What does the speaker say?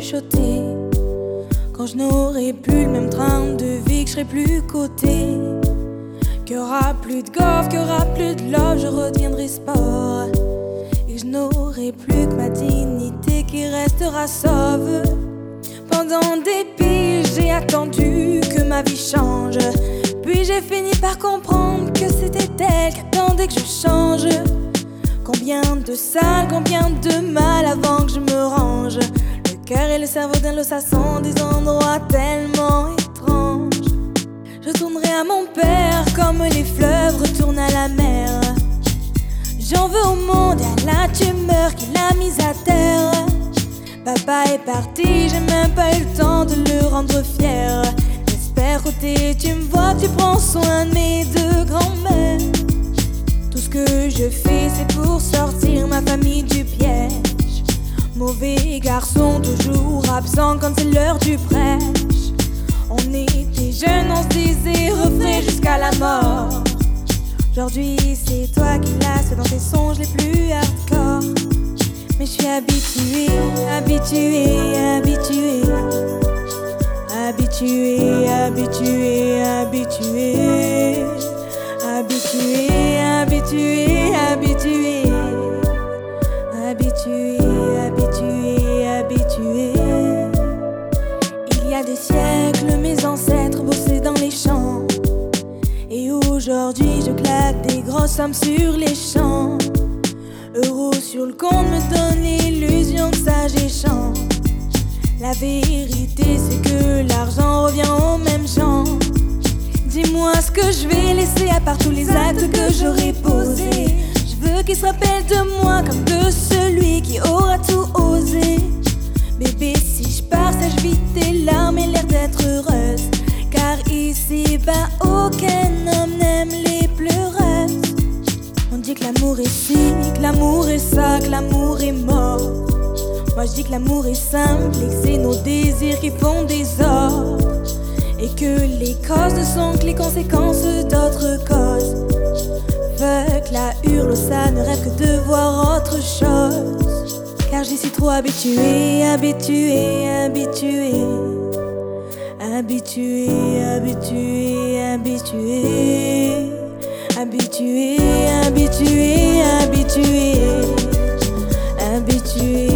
chuchoter. Quand je n'aurai plus le même train de vie, que je serai plus coté. Qu'il y aura plus de golf, qu'il y aura plus de love, je redeviendrai sport. Et je n'aurai plus que ma dignité qui restera sauve. Pendant des piges, j'ai attendu que ma vie change. Puis j'ai fini par comprendre que c'était elle qui attendait que je change. Combien de sale, combien de mal avant que je me range. Le cœur et le cerveau d'un lot, ça sont des endroits tellement étranges. Je tournerai à mon père comme les fleuves retournent à la mer. J'en veux au monde et à la tumeur qui l'a mise à terre. Papa est parti, j'ai même pas eu le temps de le rendre fier. J'espère côté, tu me vois, tu prends soin de mes deux grands-mères. Je fais, c'est pour sortir ma famille du piège. Mauvais garçon, toujours absent quand c'est l'heure du prêche. On était jeunes, on se disait refrain jusqu'à la mort. Aujourd'hui, c'est toi qui l'as dans tes songes les plus hardcore. Mais je suis habitué, habitué. Habitué, habitué, habitué. Habitué, habitué, habitué. Habitué, habitué. Il y a des siècles, mes ancêtres bossaient dans les champs. Et aujourd'hui, je claque des grosses sommes sur les champs. Euros sur le compte me donne l'illusion que ça j'échange. La vérité, c'est que l'argent revient aux mêmes gens. Dis-moi ce que je vais laisser à part tous les actes que j'aurais posés. Je veux qu'ils se rappellent de moi comme de celui qui aura tout osé. Bébé, si je pars, sache vite tes larmes et l'air d'être heureuse. Car ici, bas, aucun homme n'aime les pleureuses. On dit que l'amour est ci, que l'amour est ça, que l'amour est mort. Moi je dis que l'amour est simple et que c'est nos désirs qui font des ordres. Que les causes ne sont que les conséquences d'autres causes. Fuck la hurle, ça ne rêve que de voir autre chose. Car j'y suis trop habitué, habitué, habitué. Habitué, habitué, habitué. Habitué, habitué, habitué. Habitué.